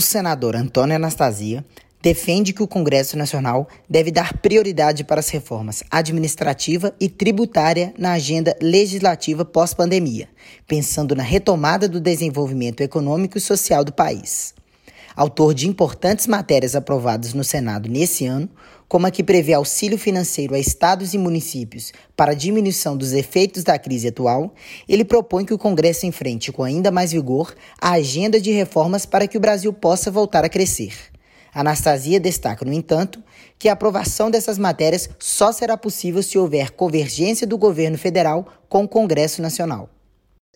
O senador Antônio Anastasia defende que o Congresso Nacional deve dar prioridade para as reformas administrativa e tributária na agenda legislativa pós-pandemia, pensando na retomada do desenvolvimento econômico e social do país. Autor de importantes matérias aprovadas no Senado nesse ano, como a que prevê auxílio financeiro a estados e municípios para diminuição dos efeitos da crise atual, ele propõe que o Congresso enfrente com ainda mais vigor a agenda de reformas para que o Brasil possa voltar a crescer. Anastasia destaca, no entanto, que a aprovação dessas matérias só será possível se houver convergência do governo federal com o Congresso Nacional.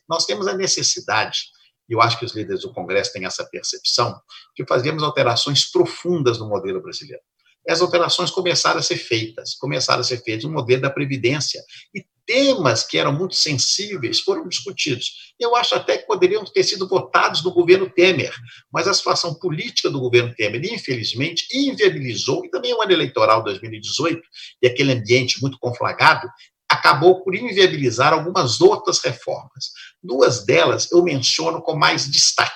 Nós temos a necessidade, e eu acho que os líderes do Congresso têm essa percepção, de fazermos alterações profundas no modelo brasileiro. Essas alterações começaram a ser feitas, começaram a ser feitas no modelo da Previdência, e temas que eram muito sensíveis foram discutidos. Eu acho até que poderiam ter sido votados no governo Temer, mas a situação política do governo Temer, infelizmente, inviabilizou, e também o ano eleitoral 2018, e aquele ambiente muito conflagrado, acabou por inviabilizar algumas outras reformas. Duas delas eu menciono com mais destaque,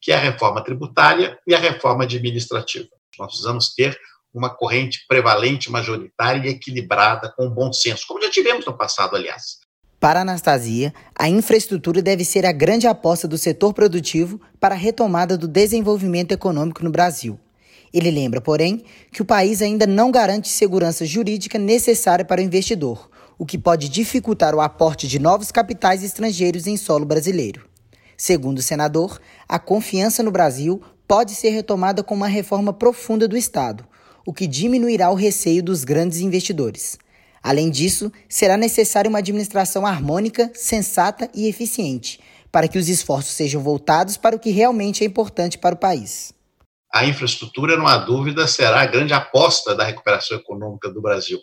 que é a reforma tributária e a reforma administrativa. Nós precisamos ter uma corrente prevalente, majoritária e equilibrada, com bom senso, como já tivemos no passado, aliás. Para Anastasia, a infraestrutura deve ser a grande aposta do setor produtivo para a retomada do desenvolvimento econômico no Brasil. Ele lembra, porém, que o país ainda não garante segurança jurídica necessária para o investidor, o que pode dificultar o aporte de novos capitais estrangeiros em solo brasileiro. Segundo o senador, a confiança no Brasil pode ser retomada com uma reforma profunda do Estado, o que diminuirá o receio dos grandes investidores. Além disso, será necessária uma administração harmônica, sensata e eficiente, para que os esforços sejam voltados para o que realmente é importante para o país. A infraestrutura, não há dúvida, será a grande aposta da recuperação econômica do Brasil.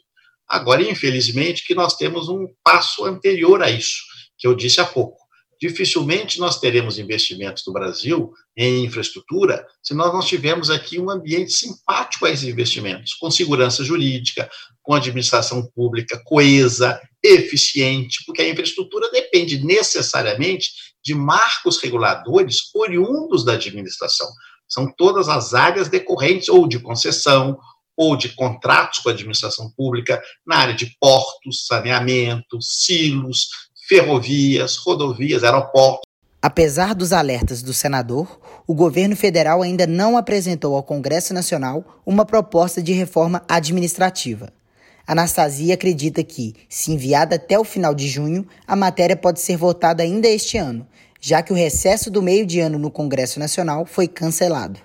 Agora, infelizmente, que nós temos um passo anterior a isso, que eu disse há pouco dificilmente nós teremos investimentos no Brasil em infraestrutura se nós não tivermos aqui um ambiente simpático a esses investimentos, com segurança jurídica, com administração pública coesa, eficiente, porque a infraestrutura depende necessariamente de marcos reguladores oriundos da administração. São todas as áreas decorrentes ou de concessão, ou de contratos com a administração pública na área de portos, saneamento, silos, ferrovias, rodovias, aeroportos. Apesar dos alertas do senador, o governo federal ainda não apresentou ao Congresso Nacional uma proposta de reforma administrativa. Anastasia acredita que, se enviada até o final de junho, a matéria pode ser votada ainda este ano, já que o recesso do meio de ano no Congresso Nacional foi cancelado.